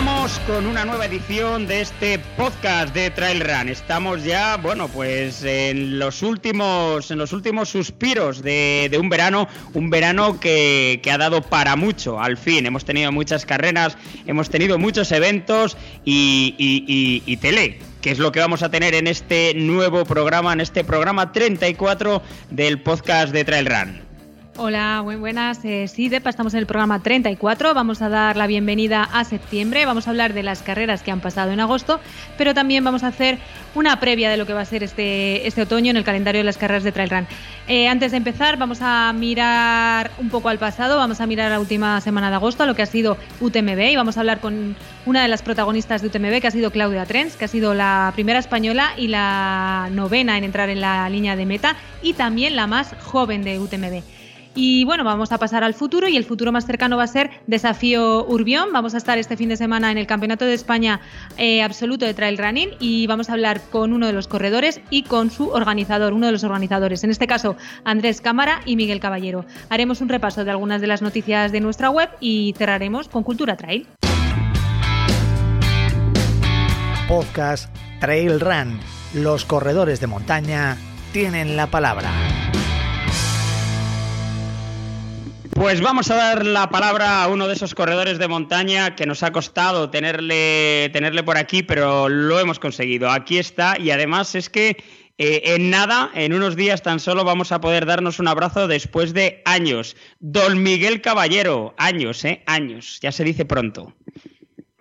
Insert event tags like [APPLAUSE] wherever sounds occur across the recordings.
Vamos con una nueva edición de este podcast de Trail Run. Estamos ya, bueno, pues en los últimos, en los últimos suspiros de, un verano, un verano que, que, ha dado para mucho. Al fin, hemos tenido muchas carreras, hemos tenido muchos eventos y, y, y, y tele que es lo que vamos a tener en este nuevo programa, en este programa 34 del podcast de Trail Run. Hola, buenas. Eh, sí, Depa, estamos en el programa 34. Vamos a dar la bienvenida a septiembre. Vamos a hablar de las carreras que han pasado en agosto, pero también vamos a hacer una previa de lo que va a ser este, este otoño en el calendario de las carreras de Trail Run. Eh, antes de empezar, vamos a mirar un poco al pasado. Vamos a mirar la última semana de agosto, a lo que ha sido UTMB, y vamos a hablar con una de las protagonistas de UTMB, que ha sido Claudia Trens, que ha sido la primera española y la novena en entrar en la línea de meta, y también la más joven de UTMB. Y bueno, vamos a pasar al futuro y el futuro más cercano va a ser Desafío Urbión. Vamos a estar este fin de semana en el Campeonato de España eh, Absoluto de Trail Running y vamos a hablar con uno de los corredores y con su organizador, uno de los organizadores, en este caso Andrés Cámara y Miguel Caballero. Haremos un repaso de algunas de las noticias de nuestra web y cerraremos con Cultura Trail. Podcast Trail Run. Los corredores de montaña tienen la palabra. Pues vamos a dar la palabra a uno de esos corredores de montaña que nos ha costado tenerle, tenerle por aquí, pero lo hemos conseguido. Aquí está y además es que eh, en nada, en unos días tan solo vamos a poder darnos un abrazo después de años. Don Miguel Caballero, años, ¿eh? Años, ya se dice pronto.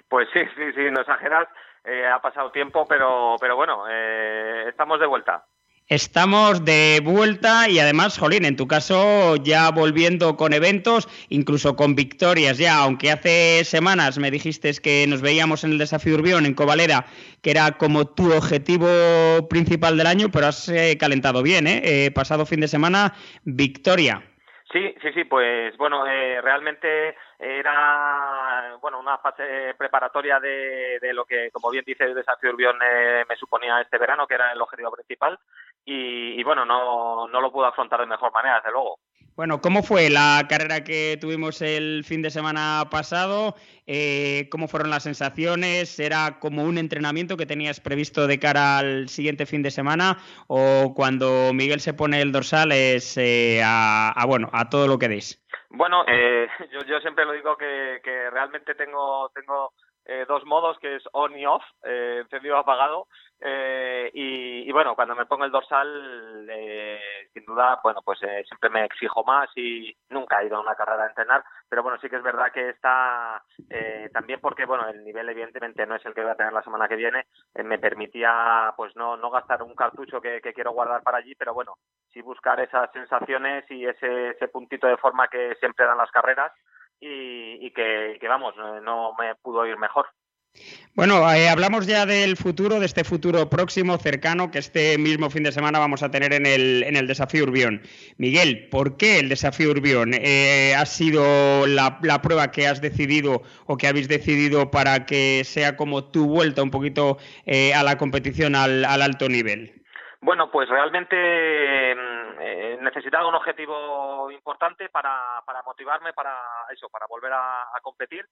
Pues sí, sí, sí, no exageras. Eh, ha pasado tiempo, pero, pero bueno, eh, estamos de vuelta. Estamos de vuelta y además, Jolín, en tu caso ya volviendo con eventos, incluso con victorias ya, aunque hace semanas me dijiste que nos veíamos en el desafío Urbión en Covalera, que era como tu objetivo principal del año, pero has eh, calentado bien, ¿eh? ¿eh? Pasado fin de semana, victoria. Sí, sí, sí, pues bueno, eh, realmente era bueno una fase preparatoria de, lo que, como bien dice el desafío Urbión, eh, me suponía este verano, que era el objetivo principal, y, y, bueno, no, no lo pude afrontar de mejor manera, desde luego. Bueno, ¿cómo fue la carrera que tuvimos el fin de semana pasado? Eh, ¿Cómo fueron las sensaciones? ¿Era como un entrenamiento que tenías previsto de cara al siguiente fin de semana? ¿O cuando Miguel se pone el dorsal es eh, a, a, bueno, a todo lo que deis? Bueno, eh, [LAUGHS] yo, yo siempre lo digo que, que realmente tengo, tengo eh, dos modos, que es on y off, eh, encendido apagado. Eh, y, bueno, cuando me pongo el dorsal, eh, sin duda, bueno, pues eh, siempre me exijo más y nunca he ido a una carrera a entrenar, pero bueno, sí que es verdad que está eh, también porque, bueno, el nivel evidentemente no es el que voy a tener la semana que viene, eh, me permitía pues no, no gastar un cartucho que, quiero guardar para allí, pero bueno, sí buscar esas sensaciones y ese, ese puntito de forma que siempre dan las carreras y, y que, que, vamos, no me pudo ir mejor. Bueno, eh, hablamos ya del futuro, de este futuro próximo, cercano, que este mismo fin de semana vamos a tener en el, en el desafío Urbión. Miguel, ¿por qué el desafío Urbión eh, ha sido la, prueba que has decidido o que habéis decidido para que sea como tu vuelta un poquito eh, a la competición al, al alto nivel? Bueno, pues realmente eh, necesitaba un objetivo importante para motivarme para eso, para volver a, competir.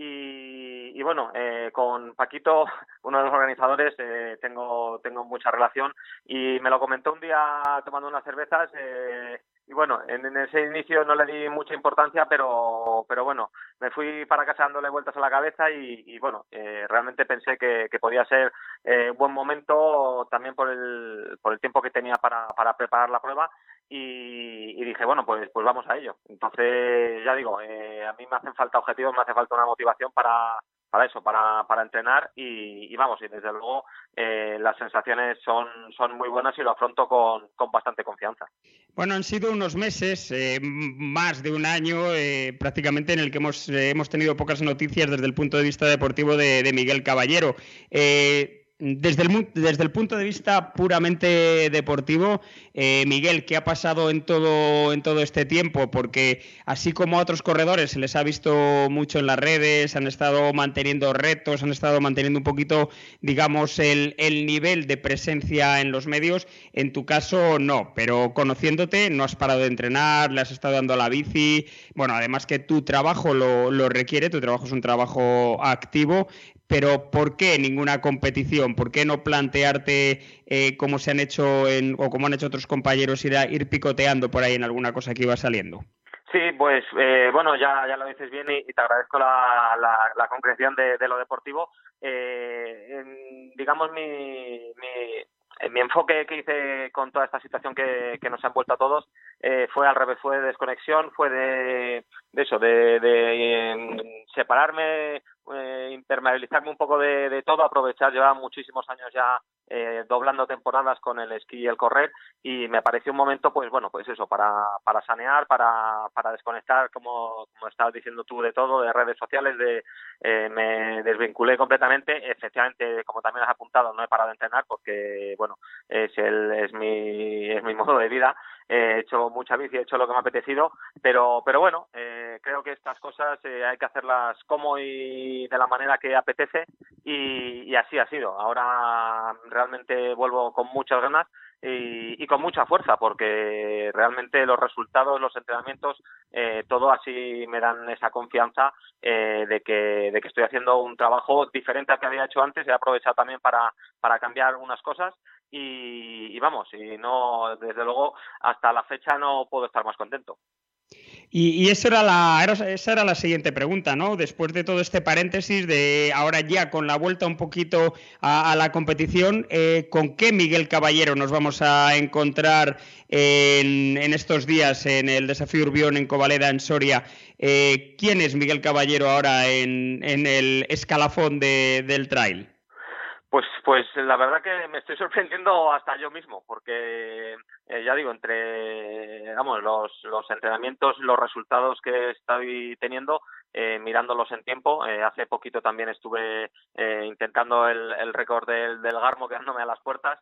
Y, bueno, eh, con Paquito, [LAUGHS] uno de los organizadores, eh, tengo, tengo mucha relación y me lo comentó un día tomando unas cervezas. Eh, y bueno, en, ese inicio no le di mucha importancia, pero, pero bueno, me fui para casa dándole vueltas a la cabeza y, bueno, eh, realmente pensé que, podía ser eh, un buen momento también por el, por el tiempo que tenía para, para preparar la prueba y, dije, bueno, pues, pues vamos a ello. Entonces, ya digo, eh, a mí me hacen falta objetivos, me hace falta una motivación para, para eso, para, para entrenar y, vamos, y desde luego eh, las sensaciones son, son muy buenas y lo afronto con, con bastante confianza. Bueno, han sido unos meses, eh, más de un año eh, prácticamente en el que hemos, hemos tenido pocas noticias desde el punto de vista deportivo de, de Miguel Caballero. Desde el, desde el, punto de vista puramente deportivo, eh, Miguel, ¿qué ha pasado en todo, en todo este tiempo? Porque así como a otros corredores se les ha visto mucho en las redes, han estado manteniendo retos, han estado manteniendo un poquito, digamos, el, el nivel de presencia en los medios. En tu caso, no, pero conociéndote, no has parado de entrenar, le has estado dando la bici. Bueno, además que tu trabajo lo, lo requiere, tu trabajo es un trabajo activo, pero ¿por qué ninguna competición? ¿Por qué no plantearte eh, como se han hecho en, o como han hecho otros compañeros ir, ir picoteando por ahí en alguna cosa que iba saliendo? Sí, pues eh, bueno, ya, ya lo dices bien y, te agradezco la, la, concreción de, lo deportivo. Eh, digamos, mi, mi, enfoque que hice con toda esta situación que, que nos ha envuelto a todos fue al revés, fue de desconexión, fue de, eso, de, de separarme eh, impermeabilizarme un poco de, todo, aprovechar, llevaba muchísimos años ya eh, doblando temporadas con el esquí y el correr y me pareció un momento, pues bueno, pues eso, para, para sanear, para, para desconectar, como, como estabas diciendo tú, de todo, de redes sociales, de eh, me desvinculé completamente, efectivamente, como también has apuntado, no he parado de entrenar porque, bueno, es, el, es, mi, es mi [LAUGHS] modo de vida, he hecho mucha bici, he hecho lo que me ha apetecido, pero, pero bueno, eh, creo que estas cosas eh, hay que hacerlas como y de la manera que apetece y, y así ha sido. Ahora realmente vuelvo con muchas ganas y, y, con mucha fuerza porque realmente los resultados, los entrenamientos, eh, todo así me dan esa confianza eh, de, que, de que estoy haciendo un trabajo diferente al que había hecho antes. He aprovechado también para, para cambiar algunas cosas y, y vamos, y no, desde luego, hasta la fecha no puedo estar más contento. Y, esa, era la, esa era la siguiente pregunta, ¿no? Después de todo este paréntesis, de ahora ya con la vuelta un poquito a, la competición, eh, ¿con qué Miguel Caballero nos vamos a encontrar en, estos días en el desafío Urbión en Covaleda, en Soria? Eh, ¿Quién es Miguel Caballero ahora en, el escalafón del trail? Pues, pues la verdad que me estoy [LAUGHS] sorprendiendo hasta yo mismo, porque eh, ya digo, entre vamos, los, los entrenamientos, los resultados que estoy teniendo, eh, mirándolos en tiempo. Eh, hace poquito también estuve eh, intentando el, el récord del, del Garmo quedándome a las puertas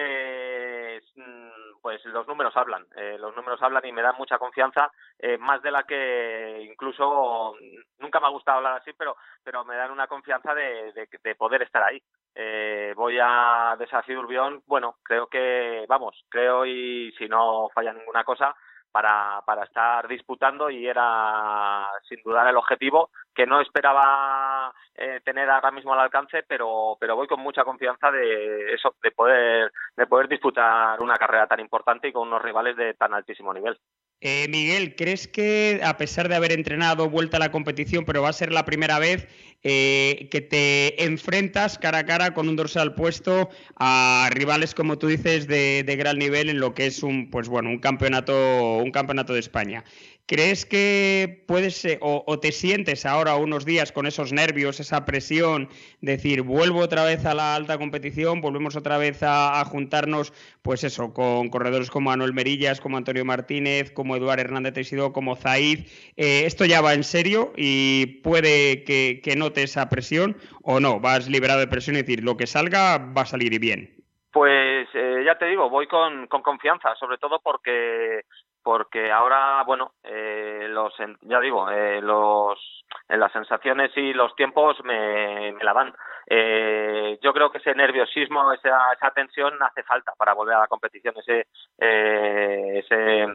eh, mm, pues los números hablan, eh, los números hablan y me dan mucha confianza, eh, más de la que incluso nunca me ha gustado hablar así, pero pero me dan una confianza de, de, poder estar ahí. Eh, voy a Desafío Urbión, bueno, creo que, vamos, creo y si no falla ninguna cosa, para, para estar disputando y era sin duda el objetivo que no esperaba eh, tener ahora mismo al alcance, pero, pero voy con mucha confianza de eso, de poder, de poder disputar una carrera tan importante y con unos rivales de tan altísimo nivel. Eh, Miguel, ¿crees que a pesar de haber entrenado vuelta a la competición, pero va a ser la primera vez eh, que te enfrentas cara a cara con un dorsal puesto a rivales, como tú dices, de, de, gran nivel en lo que es un, pues bueno, un campeonato, un campeonato de España? ¿Crees que puedes o, te sientes ahora unos días con esos nervios, esa presión, decir, vuelvo otra vez a la alta competición, volvemos otra vez a, juntarnos, pues eso, con corredores como Manuel Merillas, como Antonio Martínez, como Eduardo Hernández Tesido, como Zaid? Eh, ¿Esto ya va en serio y puede que, que note esa presión o no? ¿Vas liberado de presión y decir, lo que salga va a salir bien? Pues eh, ya te digo, voy con, con, confianza, sobre todo porque porque ahora, bueno, eh, los, ya digo, eh, los, las sensaciones y los tiempos me, me la dan. Eh, yo creo que ese nerviosismo, esa, esa tensión hace falta para volver a la competición, ese, eh, ese,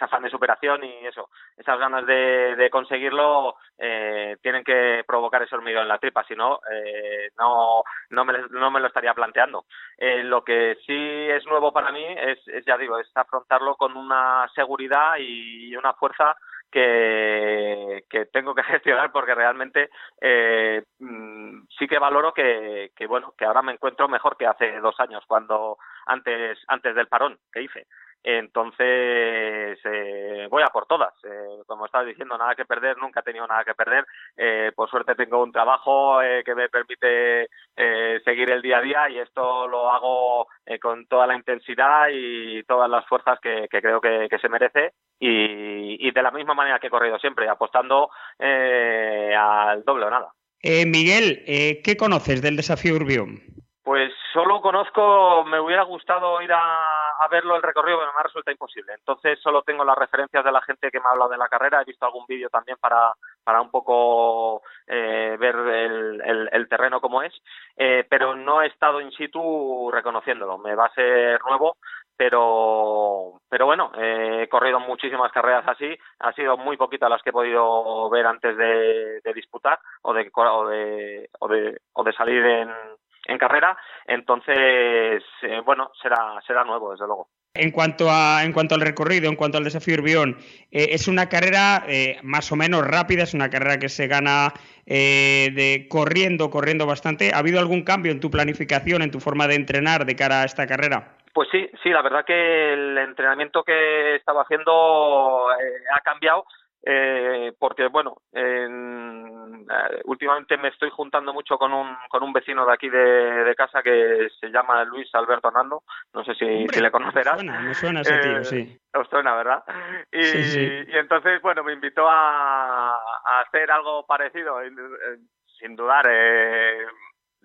afán de superación y eso, esas ganas de, conseguirlo eh, tienen que provocar ese hormigón en la tripa, si no, eh, no, no, me, no me lo estaría planteando. Eh, lo que sí es nuevo para mí es, ya digo, es afrontarlo con una seguridad y una fuerza que, que tengo que [LAUGHS] gestionar porque realmente eh, mm, sí que valoro que, que bueno que ahora me encuentro mejor que hace dos años cuando antes antes del parón que hice entonces, eh, voy a por todas. Eh, como estaba diciendo, nada que perder, nunca he tenido nada que perder. Eh, por suerte tengo un trabajo eh, que me permite eh, seguir el día a día y esto lo hago eh, con toda la intensidad y todas las fuerzas que, creo que, se merece y, y, de la misma manera que he corrido siempre, apostando al doble o nada. Miguel, ¿qué conoces del desafío Urbión? Pues solo conozco, me hubiera gustado ir a, verlo el recorrido, pero me resulta imposible. Entonces solo tengo las referencias de la gente que me ha hablado de la carrera. He visto algún vídeo también para, para un poco eh, ver el, el, terreno como es, eh, pero no he estado in situ reconociéndolo. Me va a ser nuevo, pero pero bueno he corrido muchísimas carreras así ha sido muy poquitas las que he podido ver antes de, de disputar o de, o de o de o de salir en, en carrera, entonces, eh, bueno, será, será nuevo, desde luego. En cuanto, a, en cuanto al recorrido, en cuanto al desafío Urbión, eh, es una carrera eh, más o menos rápida, es una carrera que se gana eh, de corriendo, corriendo bastante. ¿Ha habido algún cambio en tu planificación, en tu forma de entrenar de cara a esta carrera? Pues sí, sí, la verdad que el entrenamiento que estaba haciendo ha cambiado eh, porque bueno, en, eh, últimamente me estoy juntando mucho con un, con un vecino de aquí de, de casa que se llama Luis Alberto Hernando, no sé si, si le conocerás. Suena, me suena ese tío, eh, sí. Os suena, ¿verdad? Y, sí, sí. y entonces, bueno, me invitó a, a hacer algo parecido, sin dudar, eh,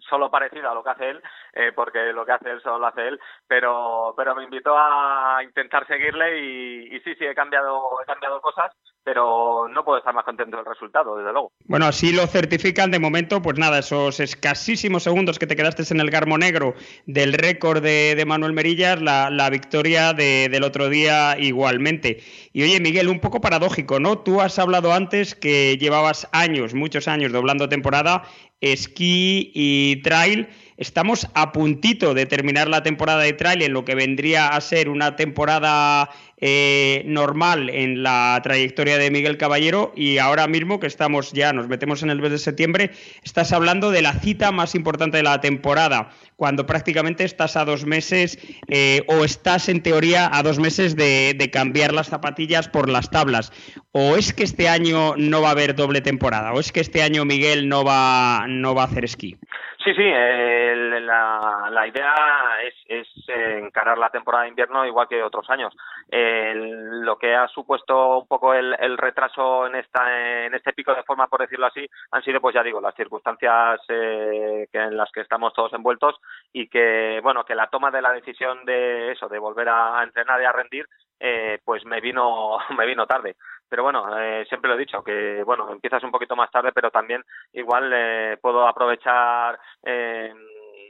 solo parecido a lo que hace él, eh, porque lo que hace él solo lo hace él, pero, pero me invitó a intentar seguirle y, y sí, sí, he cambiado, he cambiado cosas, pero no puedo estar más contento del resultado, desde luego. Bueno, así lo certifican de momento, pues nada, esos escasísimos segundos que te quedaste en el Garmo Negro del récord de, Manuel Merillas, la, la victoria de, del otro día igualmente. Y oye, Miguel, un poco paradójico, ¿no? Tú has hablado antes que llevabas años, muchos años doblando temporada esquí y trail. Estamos a puntito de terminar la temporada de trail en lo que vendría a ser una temporada eh, normal en la trayectoria de Miguel Caballero y ahora mismo que estamos ya, nos metemos en el mes de septiembre, estás hablando de la cita más importante de la temporada, cuando prácticamente estás a dos meses eh, o estás en teoría a dos meses de, de cambiar las zapatillas por las tablas. ¿O es que este año no va a haber doble temporada? ¿O es que este año Miguel no va, no va a hacer esquí? Sí, sí, eh, la, la, idea es, es encarar la temporada de invierno igual que otros años. Lo que ha supuesto un poco el, el, retraso en esta este pico de forma, por decirlo así, han sido, pues ya digo, las circunstancias eh, en las que estamos todos envueltos y que, bueno, que la toma de la decisión de eso, de volver a entrenar y a rendir, eh, pues me vino [LAUGHS] me vino tarde pero bueno, eh, siempre lo he dicho, que bueno, empiezas un poquito más tarde, pero también igual eh, puedo aprovechar eh,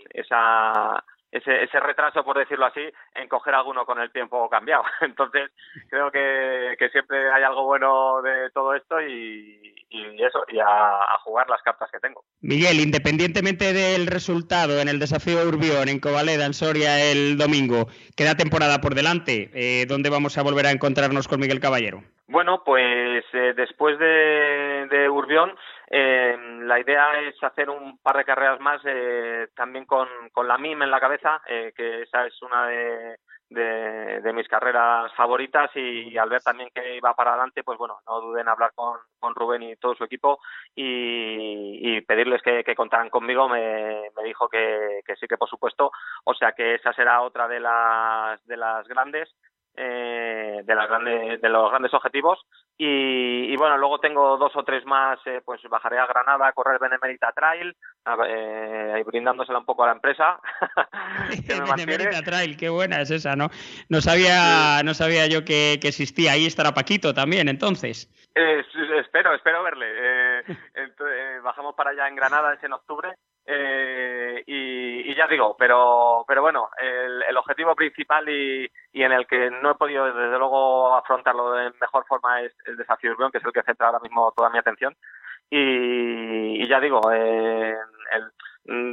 esa ese, ese retraso, por decirlo así, en coger alguno con el tiempo cambiado. [LAUGHS] Entonces, creo que, que siempre hay algo bueno de todo esto y, eso, y a, a, jugar las cartas que tengo. Miguel, independientemente del resultado en el desafío Urbión, en Covaleda, en Soria, el domingo, queda temporada por delante. Eh, ¿Dónde vamos a volver a encontrarnos con Miguel Caballero? Bueno, pues eh, después de, Urbión, eh, la idea es hacer un par de carreras más eh, también con, la MIM en la cabeza, eh, que esa es una de, mis carreras favoritas y, y, al ver también que iba para adelante, pues bueno, no duden en hablar con, con Rubén y todo su equipo y, y pedirles que, que, contaran conmigo. Me, me dijo que, que sí que por supuesto, o sea que esa será otra de las, de las grandes eh, de, las grandes, de los grandes objetivos y, y, bueno, luego tengo dos o tres más, eh, pues bajaré a Granada a correr Benemérita Trail, eh, brindándosela un poco a la empresa. [LAUGHS] [LAUGHS] Benemérita Trail, qué buena es esa, ¿no? No sabía, no sabía yo que, que, existía, ahí estará Paquito también, entonces. Eh, espero, espero verle. Eh, [LAUGHS] entonces, bajamos para allá en Granada, es en octubre, eh, y, ya digo, pero, pero bueno, el, objetivo principal y, y, en el que no he podido desde luego afrontarlo de mejor forma es el desafío urbano, que es el que centra ahora mismo toda mi atención. Y, ya digo, el,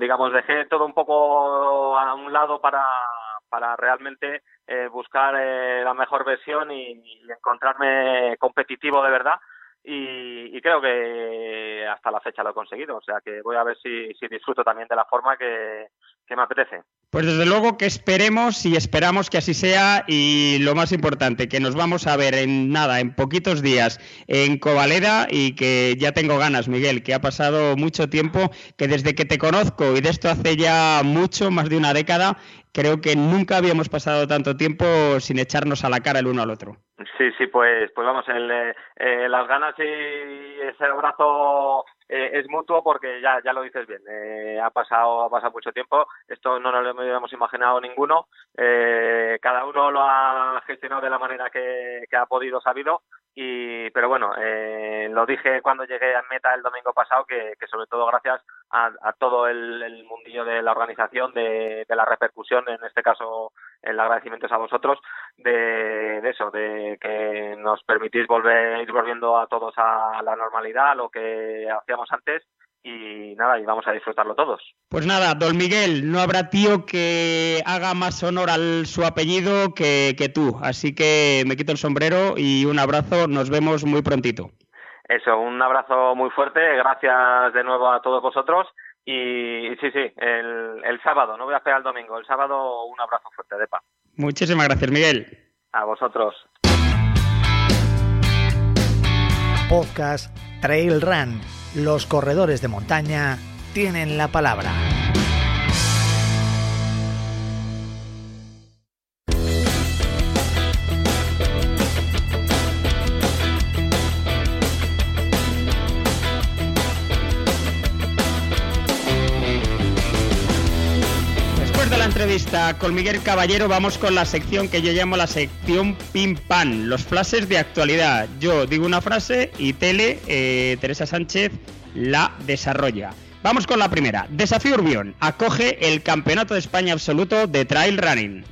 digamos, dejé todo un poco a un lado para, para realmente eh, buscar eh, la mejor versión y, encontrarme competitivo de verdad. Y, creo que hasta la fecha lo he conseguido. O sea que voy a ver si, si disfruto también de la forma que, que me apetece. Pues desde luego que esperemos y esperamos que así sea y lo más importante, que nos vamos a ver en nada, en poquitos días en Covaleda y que ya tengo ganas, Miguel, que ha pasado mucho tiempo, que desde que te conozco y de esto hace ya mucho, más de una década, creo que nunca habíamos pasado tanto tiempo sin echarnos a la cara el uno al otro. Sí, sí, pues, pues vamos, el, eh, las ganas y ese abrazo eh, es mutuo porque ya, ya lo dices bien, eh, ha, pasado, ha pasado mucho tiempo, esto no nos lo habíamos imaginado ninguno, eh, cada uno lo ha gestionado de la manera que, que ha podido, sabido, y pero bueno eh, lo dije cuando llegué a meta el domingo pasado que, que sobre todo gracias a, a todo el, mundillo de la organización de, de, la repercusión en este caso el agradecimiento es a vosotros de, de, eso de que nos permitís volver ir volviendo a todos a la normalidad a lo que hacíamos antes y nada, y vamos a disfrutarlo todos. Pues nada, don Miguel, no habrá tío que haga más honor al su apellido que, que tú, así que me quito el sombrero y un abrazo, nos vemos muy prontito. Eso, un abrazo muy fuerte, gracias de nuevo a todos vosotros y sí, sí, el, el sábado, no voy a esperar el domingo, el sábado un abrazo fuerte de paz. Muchísimas gracias, Miguel. A vosotros. Podcast Trail Run los corredores de montaña tienen la palabra. Con Miguel Caballero vamos con la sección que yo llamo la sección pim pam, los flashes de actualidad. Yo digo una frase y Tele, eh, Teresa Sánchez, la desarrolla. Vamos con la primera. Desafío Urbión acoge el Campeonato de España Absoluto de Trail Running.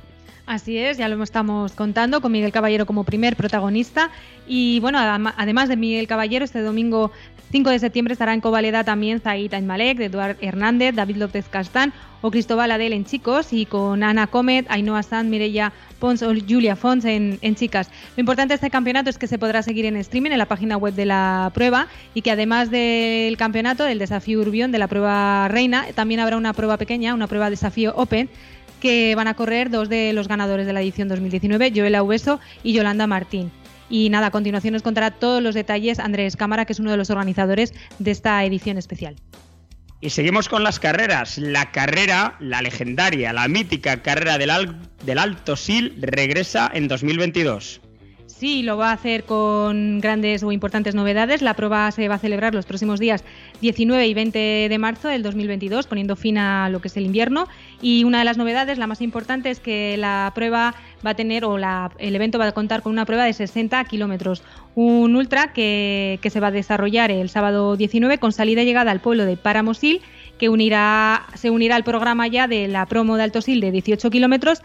Así es, ya lo estamos contando con Miguel Caballero como primer protagonista. Y bueno, además de Miguel Caballero, este domingo 5 de septiembre estará en Covaleda también Zaid Malek, Eduard Hernández, David López Castán o Cristóbal Adel en chicos y con Ana Comet, Ainhoa Sanz, Mireia Pons o Julia Fons en, en, chicas. Lo importante de este campeonato es que se podrá seguir en streaming en la página web de la prueba y que además del campeonato, del desafío Urbión, de la prueba reina, también habrá una prueba pequeña, una prueba desafío Open que van a correr dos de los ganadores de la edición 2019, Joela Ubeso y Yolanda Martín. Y nada, a continuación nos contará todos los detalles Andrés Cámara, que es uno de los organizadores de esta edición especial. Y seguimos con las carreras. La carrera, la legendaria, la mítica carrera del, del Alto Sil regresa en 2022. Sí, lo va a hacer con grandes o importantes novedades. La prueba se va a celebrar los próximos días 19 y 20 de marzo del 2022, poniendo fin a lo que es el invierno. Y una de las novedades, la más importante, es que la prueba va a tener, o el evento va a contar con una prueba de 60 kilómetros. Un ultra que, se va a desarrollar el sábado 19 con salida y llegada al pueblo de Paramosil que se unirá al programa ya de la promo de Alto Sil de 18 kilómetros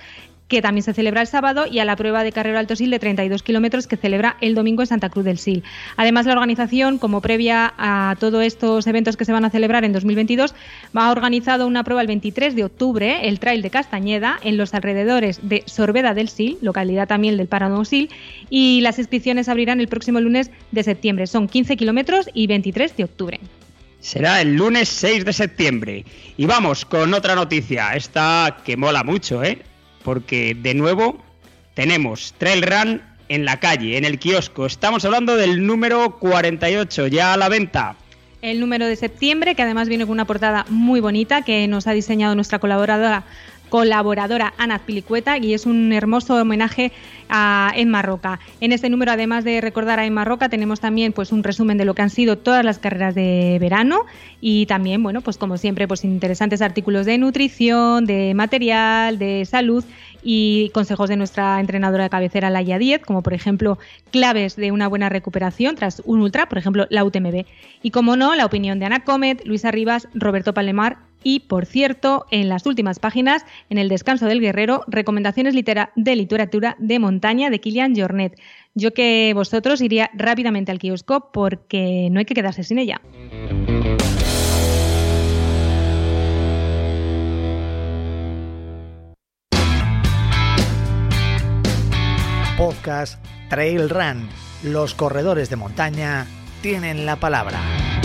que también se celebra el sábado, y a la prueba de carrera Alto Sil de 32 kilómetros que celebra el domingo en Santa Cruz del Sil. Además, la organización, como previa a todos estos eventos que se van a celebrar en 2022, ha organizado una prueba el 23 de octubre, el Trail de Castañeda, en los alrededores de Sorbeda del Sil, localidad también del Páramo Sil, y las inscripciones abrirán el próximo lunes de septiembre. Son 15 kilómetros y 23 de octubre. Será el lunes 6 de septiembre. Y vamos con otra noticia, esta que mola mucho, ¿eh? Porque de nuevo tenemos Trail Run en la calle, en el kiosco. Estamos hablando del número 48, ya a la venta. El número de septiembre, que además viene con una portada muy bonita que nos ha diseñado nuestra colaboradora colaboradora Ana Pilicueta y es un hermoso homenaje a Emma Roca. En este número, además de recordar a Emma Roca, tenemos también pues un resumen de lo que han sido todas las carreras de verano y también, bueno, pues como siempre, pues interesantes artículos de nutrición, de material, de salud y consejos de nuestra entrenadora de cabecera Laia 10, como por ejemplo claves de una buena recuperación tras un ultra, por ejemplo la UTMB. Y como no, la opinión de Ana Comet, Luisa Rivas, Roberto Palemar Y, por cierto, en las últimas páginas, en el descanso del guerrero, recomendaciones de literatura de montaña de Kilian Jornet. Yo que vosotros iría rápidamente al kiosco porque no hay que quedarse sin ella. Podcast Trail Run. Los corredores de montaña tienen la palabra.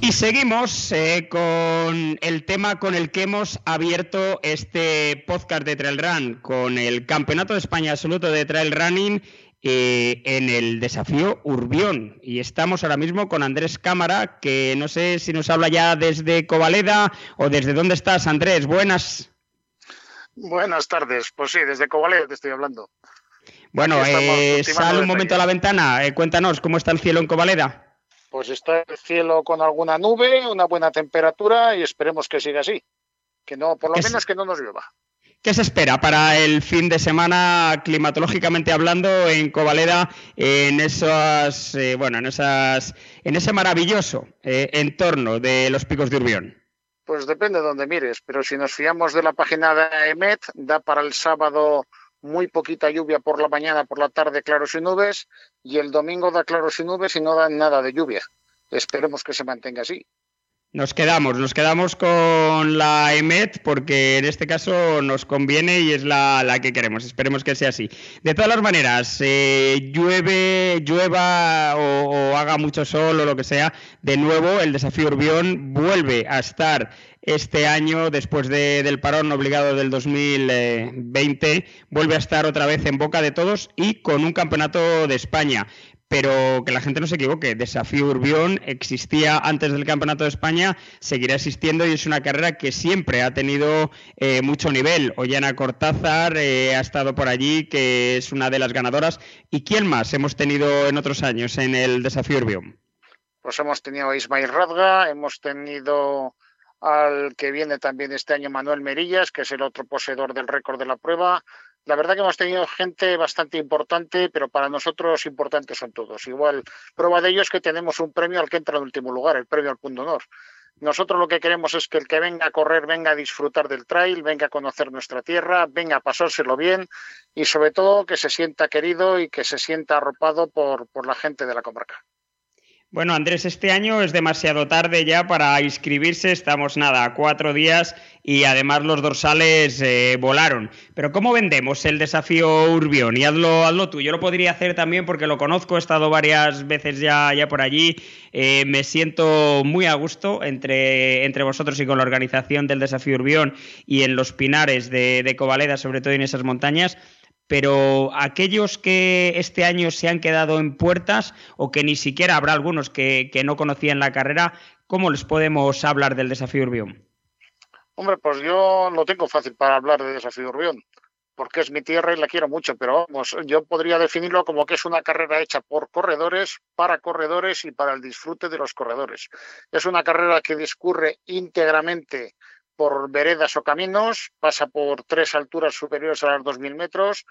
Y seguimos eh, con el tema con el que hemos abierto este podcast de Trail Run, con el Campeonato de España Absoluto de Trail Running eh, en el desafío Urbión. Y estamos ahora mismo con Andrés Cámara, que no sé si nos habla ya desde Covaleda o desde dónde estás, Andrés. Buenas. Buenas tardes. Pues sí, desde Covaleda te estoy hablando. Bueno, eh, sale un momento a la ventana. Eh, cuéntanos, ¿cómo está el cielo en Covaleda? Pues está el cielo con alguna nube, una buena temperatura y esperemos que siga así. Que no, por lo menos que no nos llueva. ¿Qué se espera para el fin de semana climatológicamente hablando en Covaleda en esas, eh, bueno, en esas, en ese maravilloso eh, entorno de los picos de Urbión? Pues depende de donde mires, pero si nos fiamos de la página de EMET, da para el sábado muy poquita lluvia por la mañana, por la tarde claros y nubes, y el domingo da claros y nubes y no da nada de lluvia. Esperemos que se mantenga así. Nos quedamos, nos quedamos con la EMET porque en este caso nos conviene y es la, que queremos. Esperemos que sea así. De todas las maneras, eh, llueve, llueva o, haga mucho sol o lo que sea, de nuevo el desafío Urbión vuelve a estar este año, después del parón obligado del 2020, vuelve a estar otra vez en boca de todos y con un campeonato de España pero que la gente no se equivoque, Desafío Urbión existía antes del Campeonato de España, seguirá existiendo y es una carrera que siempre ha tenido eh, mucho nivel. Ollana Cortázar eh, ha estado por allí, que es una de las ganadoras. ¿Y quién más hemos tenido en otros años en el Desafío Urbión? Pues hemos tenido a Ismail Radga, hemos tenido al que viene también este año Manuel Merillas, que es el otro poseedor del récord de la prueba, la verdad que hemos tenido gente bastante importante, pero para nosotros importantes son todos. Igual, prueba de ello es que tenemos un premio al que entra en último lugar, el premio al punto honor. Nosotros lo que queremos es que el que venga a correr venga a disfrutar del trail, venga a conocer nuestra tierra, venga a pasárselo bien y sobre todo que se sienta querido y que se sienta arropado por, por la gente de la comarca. Bueno, Andrés, este año es demasiado tarde ya para inscribirse. Estamos nada, cuatro días y además los dorsales eh, volaron. Pero ¿cómo vendemos el desafío Urbión? Y hazlo, hazlo tú. Yo lo podría hacer también porque lo conozco, he estado varias veces ya, ya por allí. Eh, me siento muy a gusto entre, entre vosotros y con la organización del desafío Urbión y en los pinares de, de Covaleda, sobre todo en esas montañas pero aquellos que este año se han quedado en puertas o que ni siquiera habrá algunos que, no conocían la carrera, ¿cómo les podemos hablar del desafío Urbión? Hombre, pues yo lo tengo fácil para hablar del desafío Urbión, porque es mi tierra y la quiero mucho, pero vamos, yo podría definirlo como que es una carrera hecha por corredores, para corredores y para el disfrute de los corredores. Es una carrera que discurre íntegramente por veredas o caminos, pasa por tres alturas superiores a los 2.000 metros,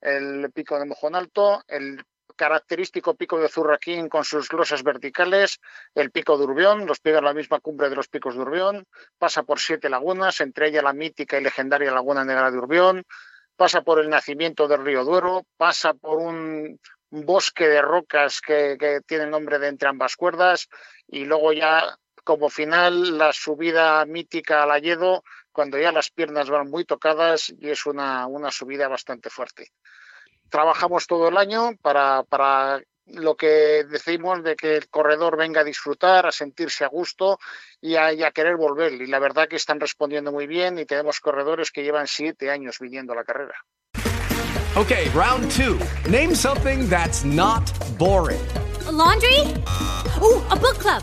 el pico de Mojón Alto, el característico pico de Zurraquín con sus losas verticales, el pico de Urbión, los pega la misma cumbre de los picos de Urbión, pasa por siete lagunas, entre ellas la mítica y legendaria Laguna Negra de Urbión, pasa por el nacimiento del río Duero, pasa por un bosque de rocas que, que tiene nombre de entre ambas cuerdas y luego ya como final la subida mítica al Alledo, cuando ya las piernas van muy tocadas y es una, una subida bastante fuerte. Trabajamos todo el año para, para lo que decimos de que el corredor venga a disfrutar, a sentirse a gusto y a, y a, querer volver. Y la verdad que están respondiendo muy bien y tenemos corredores que llevan siete años viniendo a la carrera. Ok, round two. Name something that's not boring. laundry? Uh, a book club.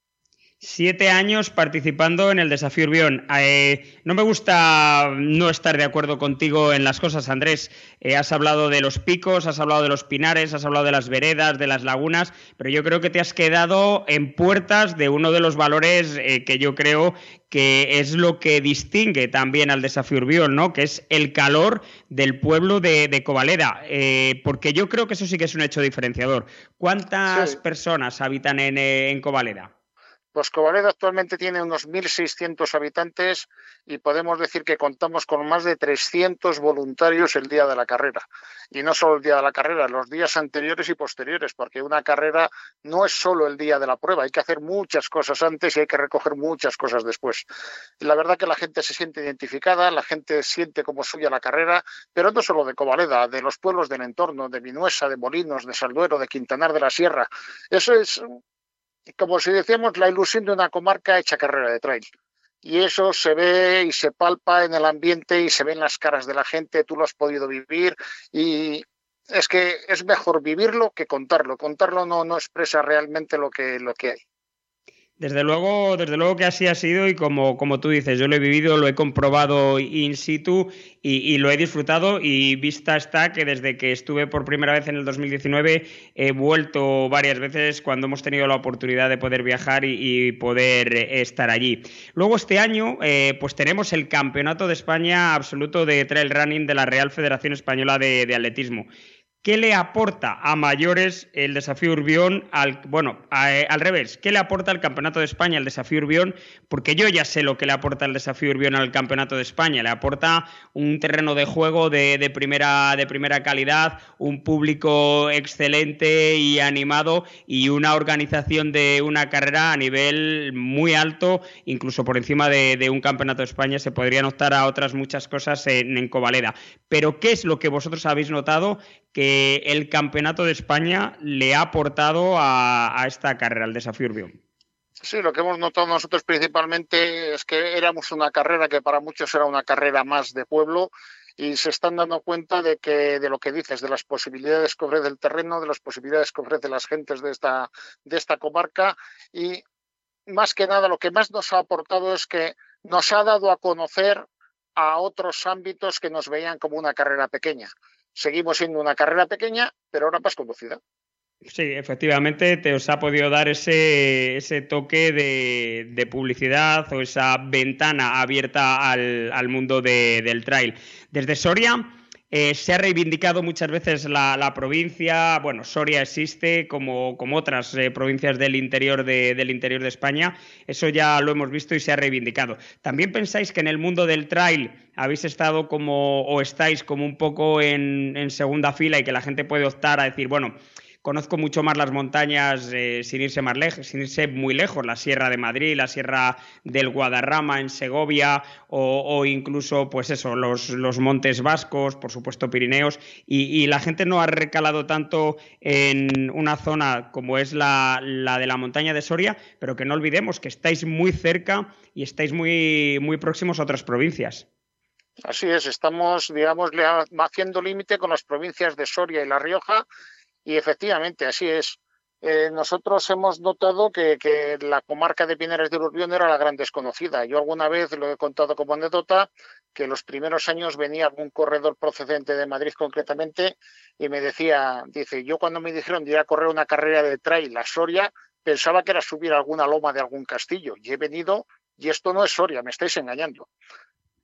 Siete años participando en el desafío Urbión. Eh, no me gusta no estar de acuerdo contigo en las cosas, Andrés. Eh, has hablado de los picos, has hablado de los pinares, has hablado de las veredas, de las lagunas, pero yo creo que te has quedado en puertas de uno de los valores eh, que yo creo que es lo que distingue también al desafío Urbión, ¿no? Que es el calor del pueblo de, Covaleda. porque yo creo que eso sí que es un hecho diferenciador. ¿Cuántas personas habitan en, en Covaleda? Covaleda actualmente tiene unos 1.600 habitantes y podemos decir que contamos con más de 300 voluntarios el día de la carrera. Y no solo el día de la carrera, los días anteriores y posteriores, porque una carrera no es solo el día de la prueba, hay que hacer muchas cosas antes y hay que recoger muchas cosas después. Y la verdad que la gente se siente identificada, la gente siente como suya la carrera, pero no solo de Covaleda, de los pueblos del entorno, de Vinuesa, de Molinos, de Salduero, de Quintanar de la Sierra. Eso es como si decíamos, la ilusión de una comarca hecha carrera de trail. Y eso se ve y se palpa en el ambiente y se ve en las caras de la gente, tú lo has podido vivir y es que es mejor vivirlo que contarlo. Contarlo no, no expresa realmente lo que, lo que hay. Desde luego, desde luego que así ha sido y como, como tú dices, yo lo he vivido, lo he comprobado in situ y, lo he disfrutado y vista está que desde que estuve por primera vez en el 2019 he vuelto varias veces cuando hemos tenido la oportunidad de poder viajar y, poder estar allí. Luego este año eh, pues tenemos el Campeonato de España absoluto de Trail Running de la Real Federación Española de Atletismo. ¿Qué le aporta a mayores el desafío Urbión al, bueno, eh, al revés, qué le aporta al Campeonato de España el desafío Urbión? Porque yo ya sé lo que le aporta el desafío Urbión al Campeonato de España. Le aporta un terreno de juego de, primera, de primera calidad, un público excelente y animado y una organización de una carrera a nivel muy alto, incluso por encima de, un Campeonato de España. Se podrían optar a otras muchas cosas en, en Covaleda. Pero ¿qué es lo que vosotros habéis notado que el Campeonato de España le ha aportado a, esta carrera, al desafío Urbión. Sí, lo que hemos notado nosotros principalmente es que éramos una carrera que para muchos era una carrera más de pueblo y se están dando cuenta de que de lo que dices, de las posibilidades que ofrece el terreno, de las posibilidades que ofrecen las gentes de esta, de esta comarca y más que nada lo que más nos ha aportado es que nos ha dado a conocer a otros ámbitos que nos veían como una carrera pequeña seguimos siendo una carrera pequeña, pero ahora más conducida. Sí, efectivamente, te os ha podido dar ese, ese toque de, publicidad o esa ventana abierta al, mundo del trail. Desde Soria, eh, se ha reivindicado muchas veces la, provincia, bueno, Soria existe como, como otras eh, provincias del interior de, del interior de España, eso ya lo hemos visto y se ha reivindicado. ¿También pensáis que en el mundo del trail habéis estado como o estáis como un poco en, en segunda fila y que la gente puede optar a decir, bueno, Conozco mucho más las montañas eh, sin irse más lejos, sin irse muy lejos, la Sierra de Madrid, la Sierra del Guadarrama en Segovia o, incluso, pues eso, los, montes vascos, por supuesto Pirineos, y, la gente no ha recalado tanto en una zona como es la, la de la montaña de Soria, pero que no olvidemos que estáis muy cerca y estáis muy, muy próximos a otras provincias. Así es, estamos, digamos, haciendo límite con las provincias de Soria y La Rioja y efectivamente, así es. Eh, nosotros hemos notado que, la comarca de Pinares de Urbión era la gran desconocida. Yo alguna vez lo he contado como anécdota, que los primeros años venía algún corredor procedente de Madrid concretamente y me decía, dice, yo cuando me dijeron de ir a correr una carrera de trail a Soria, pensaba que era subir alguna loma de algún castillo. Y he venido y esto no es Soria, me estáis engañando.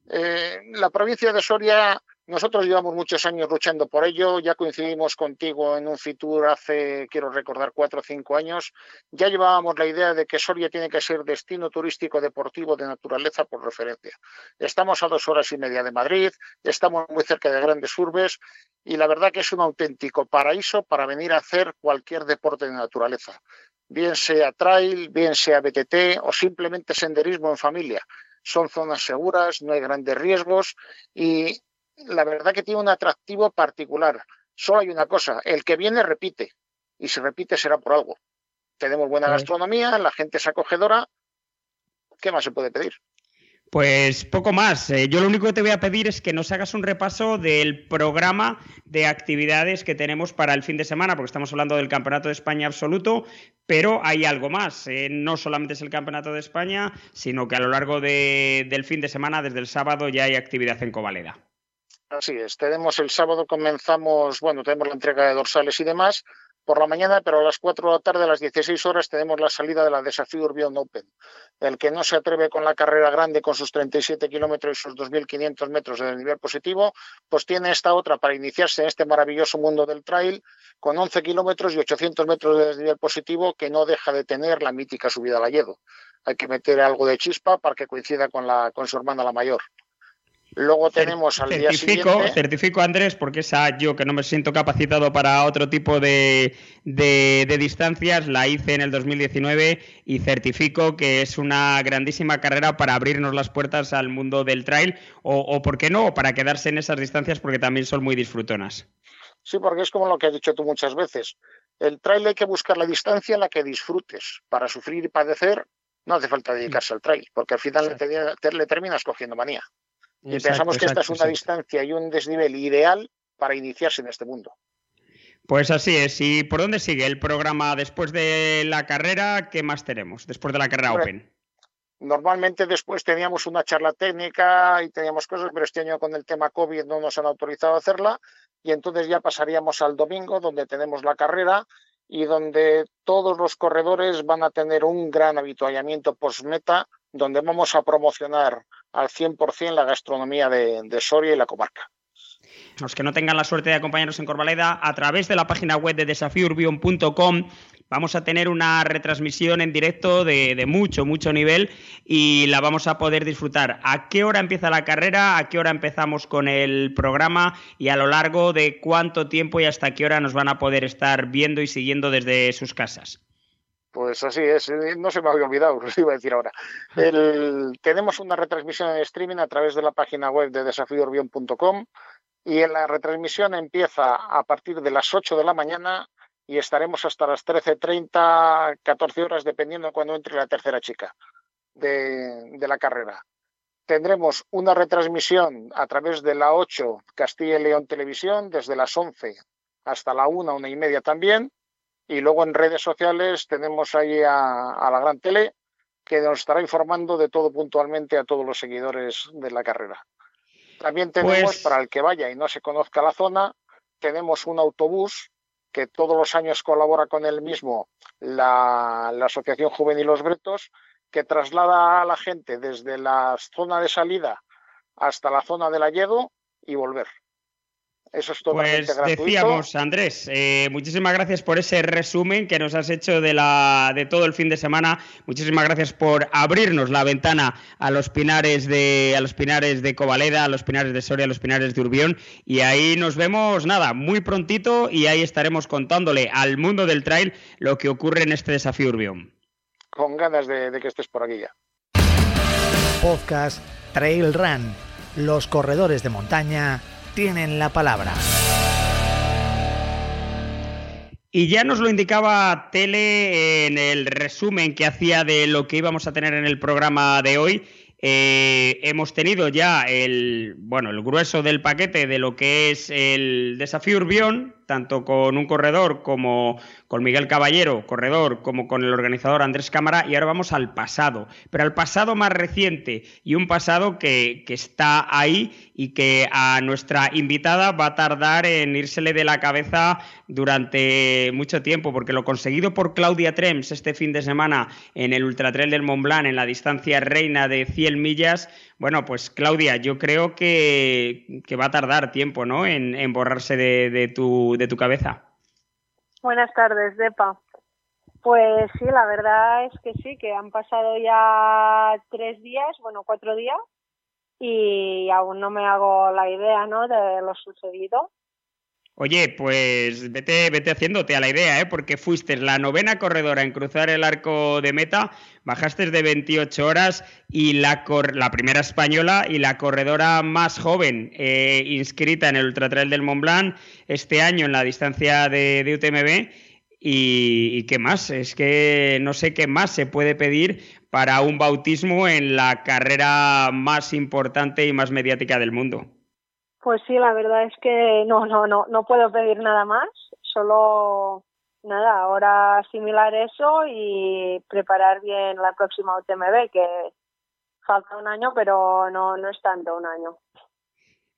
Eh, la provincia de Soria nosotros llevamos muchos años luchando por ello, ya coincidimos contigo en un Fitur hace, quiero recordar, cuatro o cinco años. Ya llevábamos la idea de que Soria tiene que ser destino turístico deportivo de naturaleza por referencia. Estamos a dos horas y media de Madrid, estamos muy cerca de grandes urbes y la verdad que es un auténtico paraíso para venir a hacer cualquier deporte de naturaleza, bien sea trail, bien sea BTT o simplemente senderismo en familia son zonas seguras, no hay grandes riesgos y la verdad que tiene un atractivo particular. Solo hay una cosa, el que viene repite, y si repite será por algo. Tenemos buena gastronomía, la gente es acogedora, ¿qué más se puede pedir? Pues poco más. Eh, yo lo único que te voy a pedir es que nos hagas un repaso del programa de actividades que tenemos para el fin de semana, porque estamos hablando del Campeonato de España absoluto, pero hay algo más. Eh, no solamente es el Campeonato de España, sino que a lo largo del fin de semana, desde el sábado, ya hay actividad en Covaleda. Así es. Tenemos el sábado, comenzamos, bueno, tenemos la entrega de dorsales y demás, por la mañana, pero a las 4 de la tarde, a las 16 horas, tenemos la salida de la Desafío Urbión Open. El que no se atreve con la carrera grande, con sus 37 kilómetros y sus 2.500 metros de nivel positivo, pues tiene esta otra para iniciarse en este maravilloso mundo del trail, con 11 kilómetros y 800 metros de desnivel positivo, que no deja de tener la mítica subida al Alledo. Hay que meter algo de chispa para que coincida con, la, con su hermana la mayor. Luego tenemos al día siguiente. Certifico, Andrés, porque esa yo que no me siento capacitado para otro tipo de, distancias, la hice en el 2019 y certifico que es una grandísima carrera para abrirnos las puertas al mundo del trail o, o ¿por qué no? Para quedarse en esas distancias porque también son muy disfrutonas. Sí, porque es como lo que has dicho tú muchas veces. El trail hay que buscar la distancia en la que disfrutes. Para sufrir y padecer no hace falta dedicarse al trail, porque al final le terminas cogiendo manía. Y pensamos que esta es una distancia y un desnivel ideal para iniciarse en este mundo. Pues así es. ¿Y por dónde sigue el programa después de la carrera? ¿Qué más tenemos después de la carrera Open? Normalmente después teníamos una charla técnica y teníamos cosas, pero este año con el tema COVID no nos han autorizado a hacerla y entonces ya pasaríamos al domingo donde tenemos la carrera y donde todos los corredores van a tener un gran habituallamiento post-meta donde vamos a promocionar al 100% la gastronomía de, Soria y la comarca. Los que no tengan la suerte de acompañarnos en Corvaleda, a través de la página web de desafíourbion.com vamos a tener una retransmisión en directo de, de, mucho, mucho nivel y la vamos a poder disfrutar. ¿A qué hora empieza la carrera? ¿A qué hora empezamos con el programa? Y a lo largo de cuánto tiempo y hasta qué hora nos van a poder estar viendo y siguiendo desde sus casas. Pues así es, eh, no se me había olvidado, [LAUGHS] lo iba a decir ahora. tenemos una retransmisión en streaming a través de la página web de desafíorbion.com y en la retransmisión empieza a partir de las 8 de la mañana y estaremos hasta las 13.30, 14 horas, dependiendo de cuando entre la tercera chica de, de la carrera. Tendremos una retransmisión a través de la 8 Castilla y León Televisión desde las 11 hasta la 1, una y media también y luego en redes sociales tenemos ahí a, la gran tele que nos estará informando de todo puntualmente a todos los seguidores de la carrera. También tenemos, pues para el que vaya y no se conozca la zona, tenemos un autobús que todos los años colabora con él mismo la, la Asociación Juvenil Los Bretos, que traslada a la gente desde la zona de salida hasta la zona del Alledo y volver. Eso es pues decíamos, Andrés, eh, muchísimas gracias por ese resumen que nos has hecho de, la, de todo el fin de semana. Muchísimas gracias por abrirnos la ventana a los pinares de, a los pinares de Covaleda, a los pinares de Soria, a los pinares de Urbión. Y ahí nos vemos, nada, muy prontito y ahí estaremos contándole al mundo del trail lo que ocurre en este desafío Urbión. Con ganas de, de que estés por aquí ya. Podcast Trail Run. Los corredores de montaña tienen la palabra. Y ya nos lo indicaba Tele en el resumen que hacía de lo que íbamos a tener en el programa de hoy. Eh, hemos tenido ya el, bueno, el grueso del paquete de lo que es el desafío Urbión, tanto con un corredor como con Miguel Caballero, corredor, como con el organizador Andrés Cámara, y ahora vamos al pasado, pero al pasado más reciente y un pasado que, está ahí y que a nuestra invitada va a tardar en írsele de la cabeza durante mucho tiempo, porque lo conseguido por Claudia Trems este fin de semana en el Ultratrail del Mont Blanc, en la distancia reina de 100 millas, bueno, pues Claudia, yo creo que, va a tardar tiempo, ¿no? En, borrarse de, tu, de tu cabeza. Buenas tardes, Depa. Pues sí, la verdad es que sí, que han pasado ya tres días, bueno, cuatro días, y aún no me hago la idea, ¿no? De lo sucedido. Oye, pues vete, vete haciéndote a la idea, ¿eh? porque fuiste la novena corredora en cruzar el arco de meta, bajaste de 28 horas y la, la primera española y la corredora más joven eh, inscrita en el Ultra Trail del Mont Blanc este año en la distancia de UTMB y, qué más. Es que no sé qué más se puede pedir para un bautismo en la carrera más importante y más mediática del mundo. Pues sí, la verdad es que no, no, no, no puedo pedir nada más. Solo nada, ahora asimilar eso y preparar bien la próxima UTMB, que falta un año, pero no, no es tanto un año.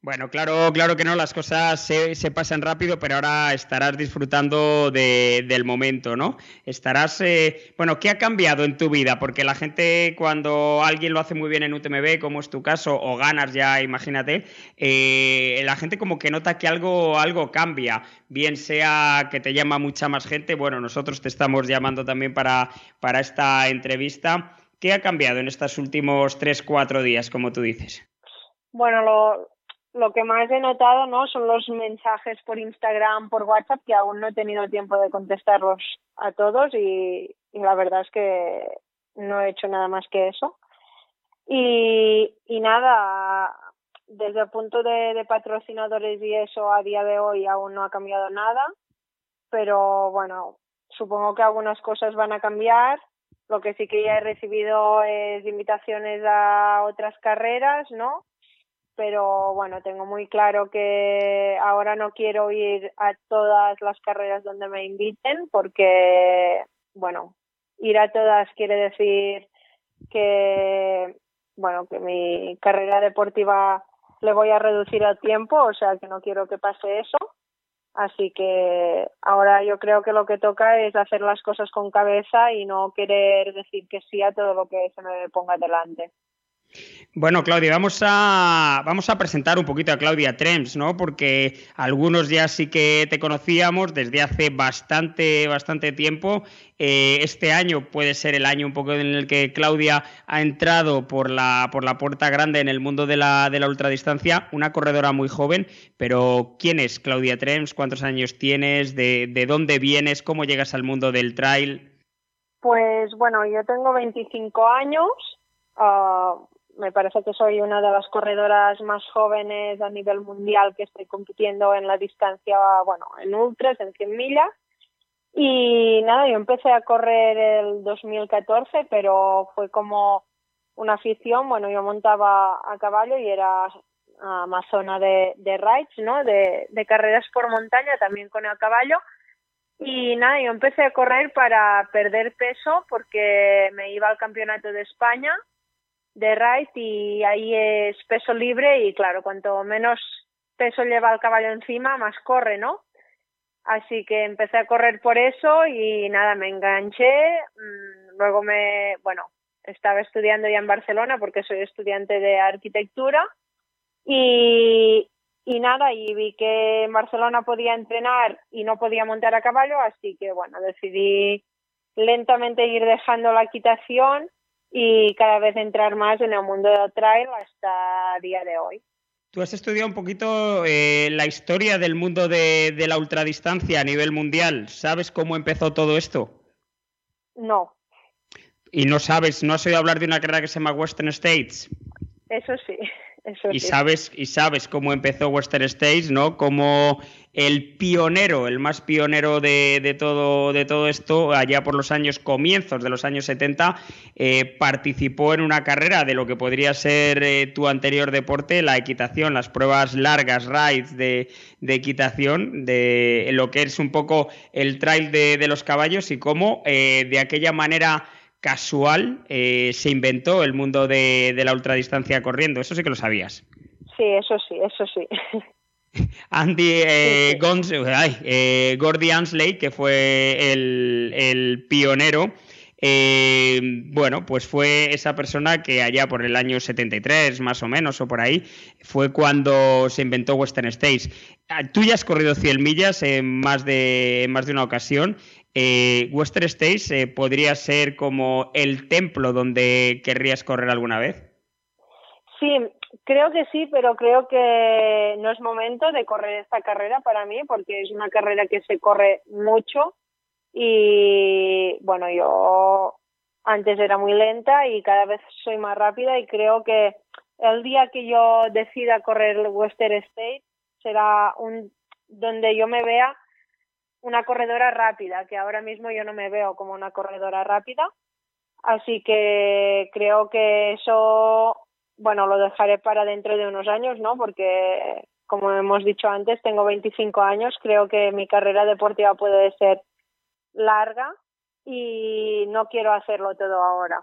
Bueno, claro, claro que no, las cosas se, se pasan rápido, pero ahora estarás disfrutando de, del momento, ¿no? Estarás, eh, bueno, ¿qué ha cambiado en tu vida? Porque la gente cuando alguien lo hace muy bien en UTMB, como es tu caso, o ganas ya, imagínate, eh, la gente como que nota que algo, algo cambia, bien sea que te llama mucha más gente, bueno, nosotros te estamos llamando también para, para esta entrevista. ¿Qué ha cambiado en estos últimos tres, cuatro días, como tú dices? Bueno, lo, lo que más he notado no son los mensajes por Instagram, por WhatsApp, que aún no he tenido tiempo de contestarlos a todos y, la verdad es que no he hecho nada más que eso. Y, y nada, desde el punto de, de patrocinadores y eso a día de hoy aún no ha cambiado nada, pero bueno, supongo que algunas cosas van a cambiar. Lo que sí que ya he recibido es invitaciones a otras carreras, ¿no? Pero bueno, tengo muy claro que ahora no quiero ir a todas las carreras donde me inviten porque, bueno, ir a todas quiere decir que, bueno, que mi carrera deportiva le voy a reducir el tiempo, o sea que no quiero que pase eso. Así que ahora yo creo que lo que toca es hacer las cosas con cabeza y no querer decir que sí a todo lo que se me ponga delante. Bueno, Claudia, vamos a, vamos a presentar un poquito a Claudia Trems, ¿no? Porque algunos ya sí que te conocíamos desde hace bastante, bastante tiempo. Eh, este año puede ser el año un poco en el que Claudia ha entrado por la, por la puerta grande en el mundo de la, de la ultradistancia, una corredora muy joven, pero ¿quién es Claudia Trems? ¿Cuántos años tienes? ¿De, de dónde vienes? ¿Cómo llegas al mundo del trail? Pues bueno, yo tengo 25 años. Uh, me parece que soy una de las corredoras más jóvenes a nivel mundial que estoy compitiendo en la distancia, bueno, en ultras, en 100 millas. Y nada, yo empecé a correr el 2014, pero fue como una afición. Bueno, yo montaba a caballo y era amazona de, de rides, ¿no? De, de carreras por montaña, también con el caballo. Y nada, yo empecé a correr para perder peso porque me iba al campeonato de España de ride y ahí es peso libre y claro, cuanto menos peso lleva el caballo encima, más corre, ¿no? Así que empecé a correr por eso y nada, me enganché. Mm, luego me, bueno, estaba estudiando ya en Barcelona porque soy estudiante de arquitectura y, y nada, y vi que en Barcelona podía entrenar y no podía montar a caballo, así que bueno, decidí lentamente ir dejando la equitación y cada vez entrar más en el mundo del trail hasta día de hoy. Tú has estudiado un poquito eh, la historia del mundo de, de, la ultradistancia a nivel mundial. ¿Sabes cómo empezó todo esto? No. ¿Y no sabes, no has oído hablar de una carrera que se llama Western States? Eso sí. [LAUGHS] Eso y sabes y sabes cómo empezó Western States, ¿no? Como el pionero, el más pionero de, de, todo, de todo esto, allá por los años comienzos de los años 70, eh, participó en una carrera de lo que podría ser eh, tu anterior deporte, la equitación, las pruebas largas, rides de, equitación, de lo que es un poco el trail de, los caballos y cómo eh, de aquella manera casual se inventó el mundo de, de, la ultradistancia corriendo. Eso sí que lo sabías. Sí, eso sí, eso sí. [LAUGHS] Andy eh, ay, eh, Gordy Ansley, que fue el, el pionero, eh, bueno, pues fue esa persona que allá por el año 73, más o menos, o por ahí, fue cuando se inventó Western States. Ah, tú ya has corrido 100 millas en más de, en más de una ocasión. Eh, Western States eh, podría ser como el templo donde querrías correr alguna vez. Sí, creo que sí, pero creo que no es momento de correr esta carrera para mí porque es una carrera que se corre mucho y bueno, yo antes era muy lenta y cada vez soy más rápida y creo que el día que yo decida correr el Western State será un donde yo me vea una corredora rápida, que ahora mismo yo no me veo como una corredora rápida. Así que creo que eso, bueno, lo dejaré para dentro de unos años, ¿no? Porque, como hemos dicho antes, tengo 25 años, creo que mi carrera deportiva puede ser larga y no quiero hacerlo todo ahora.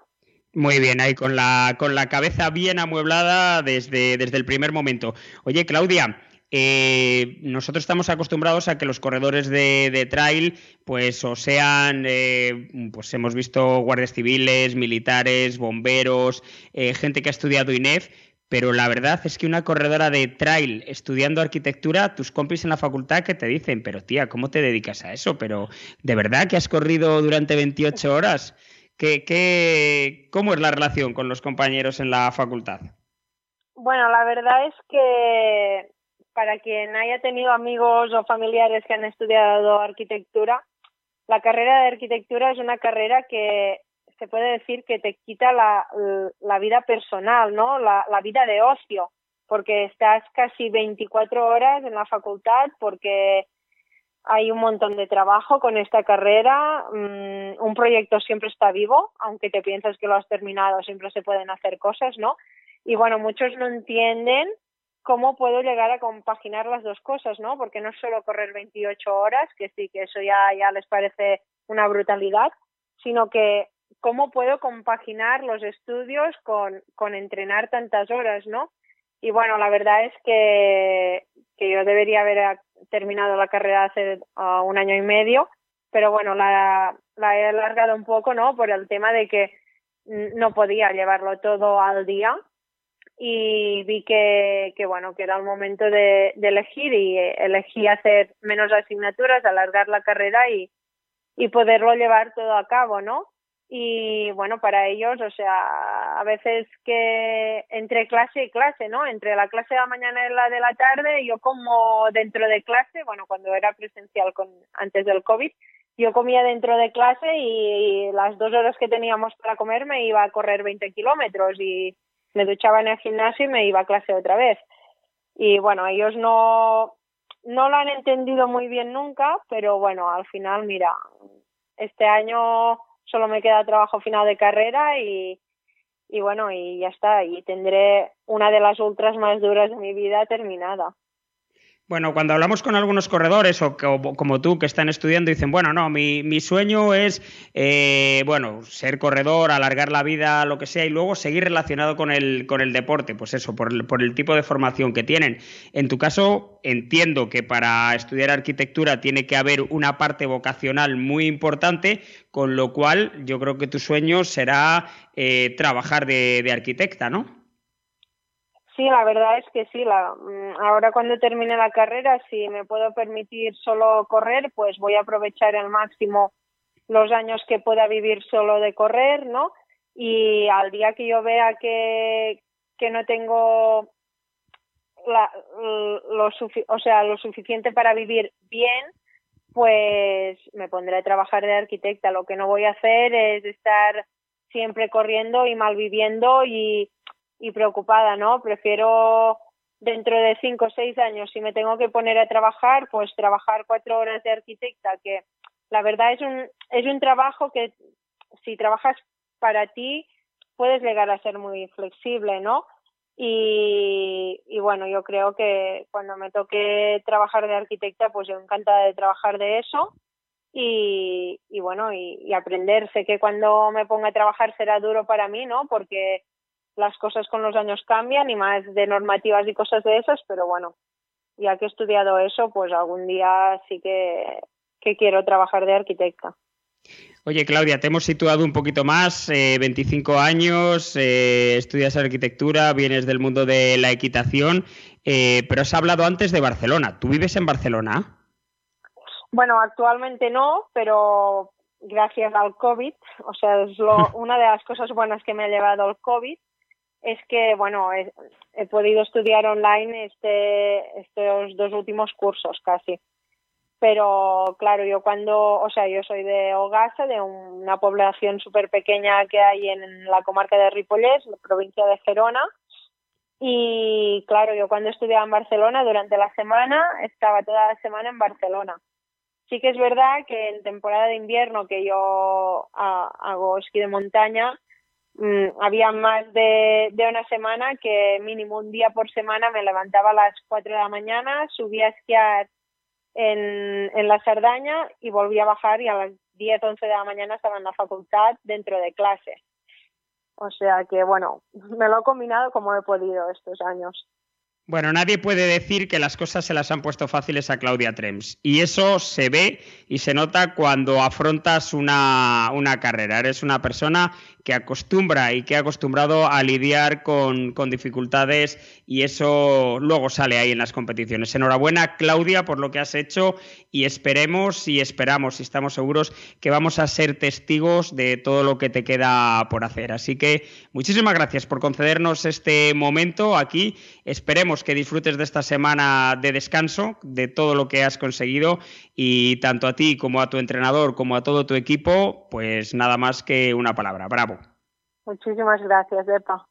Muy bien, ahí con la, con la cabeza bien amueblada desde, desde el primer momento. Oye, Claudia, eh, nosotros estamos acostumbrados a que los corredores de, trail, pues o sean, eh, pues hemos visto guardias civiles, militares, bomberos, eh, gente que ha estudiado INEF, pero la verdad es que una corredora de trail estudiando arquitectura, tus compis en la facultad que te dicen, pero tía, ¿cómo te dedicas a eso? Pero ¿de verdad que has corrido durante 28 horas? ¿Qué, ¿Cómo es la relación con los compañeros en la facultad? Bueno, la verdad es que para quien haya tenido amigos o familiares que han estudiado arquitectura, la carrera de arquitectura es una carrera que se puede decir que te quita la, vida personal, ¿no? La, vida de ocio, porque estás casi 24 horas en la facultad, porque hay un montón de trabajo con esta carrera, mm, un proyecto siempre está vivo, aunque te piensas que lo has terminado, siempre se pueden hacer cosas, ¿no? Y bueno, muchos no entienden cómo puedo llegar a compaginar las dos cosas, ¿no? Porque no solo correr 28 horas, que sí, que eso ya, les parece una brutalidad, sino que cómo puedo compaginar los estudios con, entrenar tantas horas, ¿no? Y bueno, la verdad es que, yo debería haber terminado la carrera hace uh, un año y medio, pero bueno, la, la he alargado un poco, ¿no? Por el tema de que no podía llevarlo todo al día y vi que, que bueno que era el momento de, de, elegir y elegí hacer menos asignaturas alargar la carrera y, y poderlo llevar todo a cabo no y bueno para ellos o sea a veces que entre clase y clase no entre la clase de la mañana y la de la tarde yo como dentro de clase bueno cuando era presencial con antes del covid yo comía dentro de clase y, y las dos horas que teníamos para comer me iba a correr 20 kilómetros y me duchaba en el gimnasio y me iba a clase otra vez. Y bueno, ellos no, no lo han entendido muy bien nunca, pero bueno, al final, mira, este año solo me queda trabajo final de carrera y, y bueno, y ya está, y tendré una de las ultras más duras de mi vida terminada. Bueno, cuando hablamos con algunos corredores o como tú que están estudiando, dicen, bueno, no, mi, sueño es, eh, bueno, ser corredor, alargar la vida, lo que sea, y luego seguir relacionado con el, con el deporte, pues eso, por el, tipo de formación que tienen. En tu caso, entiendo que para estudiar arquitectura tiene que haber una parte vocacional muy importante, con lo cual yo creo que tu sueño será eh, trabajar de arquitecta, ¿no? Sí, la verdad es que sí. La, mm, ahora cuando termine la carrera, si me puedo permitir solo correr, pues voy a aprovechar al máximo los años que pueda vivir solo de correr, ¿no? Y al día que yo vea que, que no tengo la, lo, o sea, lo suficiente para vivir bien, pues me pondré a trabajar de arquitecta. Lo que no voy a hacer es estar siempre corriendo y mal viviendo y y preocupada, ¿no? Prefiero dentro de cinco o seis años, si me tengo que poner a trabajar, pues trabajar cuatro horas de arquitecta, que la verdad es un, es un trabajo que si trabajas para ti puedes llegar a ser muy flexible, ¿no? Y, y bueno, yo creo que cuando me toque trabajar de arquitecta, pues yo encantada de trabajar de eso y, y bueno, y, y aprender. Sé que cuando me ponga a trabajar será duro para mí, ¿no? Porque las cosas con los años cambian y más de normativas y cosas de esas, pero bueno, ya que he estudiado eso, pues algún día sí que, que quiero trabajar de arquitecta. Oye, Claudia, te hemos situado un poquito más, eh, 25 años, eh, estudias arquitectura, vienes del mundo de la equitación, eh, pero has hablado antes de Barcelona. ¿Tú vives en Barcelona? Bueno, actualmente no, pero gracias al COVID, o sea, es lo, [LAUGHS] una de las cosas buenas que me ha llevado el COVID, es que, bueno, he, podido estudiar online este, estos dos últimos cursos casi. Pero claro, yo cuando, o sea, yo soy de Ogasa, de una población súper pequeña que hay en la comarca de Ripollès, la provincia de Gerona. Y claro, yo cuando estudiaba en Barcelona durante la semana, estaba toda la semana en Barcelona. Sí que es verdad que en temporada de invierno que yo ah, hago esquí de montaña, mm, había más de, de una semana que mínimo un día por semana me levantaba a las 4 de la mañana, subía a esquiar en, en la Sardaña y volvía a bajar y a las 10, 11 de la mañana estaba en la facultad dentro de clase. O sea que, bueno, [LAUGHS] me lo he combinado como he podido estos años. Bueno, nadie puede decir que las cosas se las han puesto fáciles a Claudia Trems. Y eso se ve y se nota cuando afrontas una, una carrera. Eres una persona que acostumbra y que ha acostumbrado a lidiar con, con, dificultades y eso luego sale ahí en las competiciones. Enhorabuena, Claudia, por lo que has hecho y esperemos y esperamos y estamos seguros que vamos a ser testigos de todo lo que te queda por hacer. Así que muchísimas gracias por concedernos este momento aquí. Esperemos que disfrutes de esta semana de descanso, de todo lo que has conseguido y tanto a ti como a tu entrenador como a todo tu equipo, pues nada más que una palabra. Bravo. Muchísimas gracias, Epa.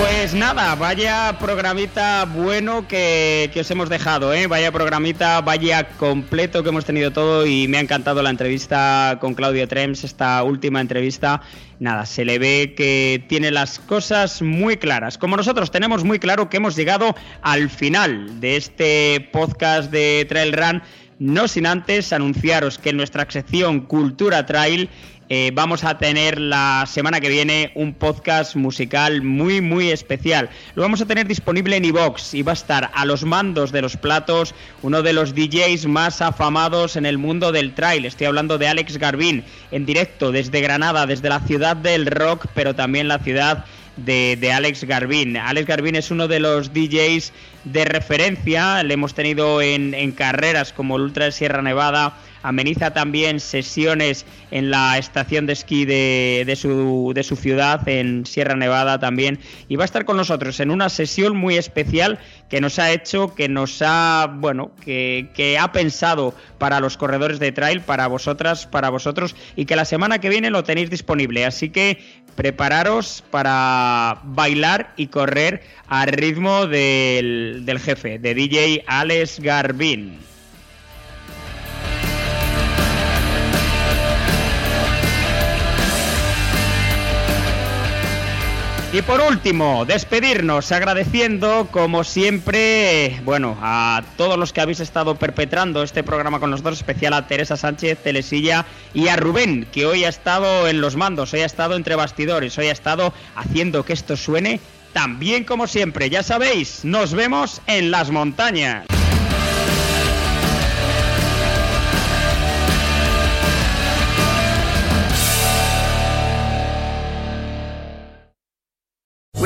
Pues nada, vaya programita bueno que, que, os hemos dejado, ¿eh? vaya programita, vaya completo que hemos tenido todo y me ha encantado la entrevista con Claudio Trems, esta última entrevista. Nada, se le ve que tiene las cosas muy claras. Como nosotros tenemos muy claro que hemos llegado al final de este podcast de Trail Run, no sin antes anunciaros que en nuestra sección Cultura Trail eh, vamos a tener la semana que viene un podcast musical muy, muy especial. Lo vamos a tener disponible en iVox y va a estar a los mandos de los platos uno de los DJs más afamados en el mundo del trail. Estoy hablando de Alex Garbín en directo desde Granada, desde la ciudad del rock, pero también la ciudad de, de, Alex Garbín. Alex Garbín es uno de los DJs de referencia, le hemos tenido en, en carreras como el Ultra de Sierra Nevada, ameniza también sesiones en la estación de esquí de, de, su, de, su, ciudad, en Sierra Nevada también, y va a estar con nosotros en una sesión muy especial que nos ha hecho, que nos ha, bueno, que, ha pensado para los corredores de trail, para vosotras, para vosotros, y que la semana que viene lo tenéis disponible. Así que prepararos para bailar y correr al ritmo del, del jefe, de DJ Alex Garbin. Y por último, despedirnos agradeciendo, como siempre, bueno, a todos los que habéis estado perpetrando este programa con nosotros, especial a Teresa Sánchez, Telesilla y a Rubén, que hoy ha estado en los mandos, hoy ha estado entre bastidores, hoy ha estado haciendo que esto suene tan bien como siempre. Ya sabéis, nos vemos en las montañas.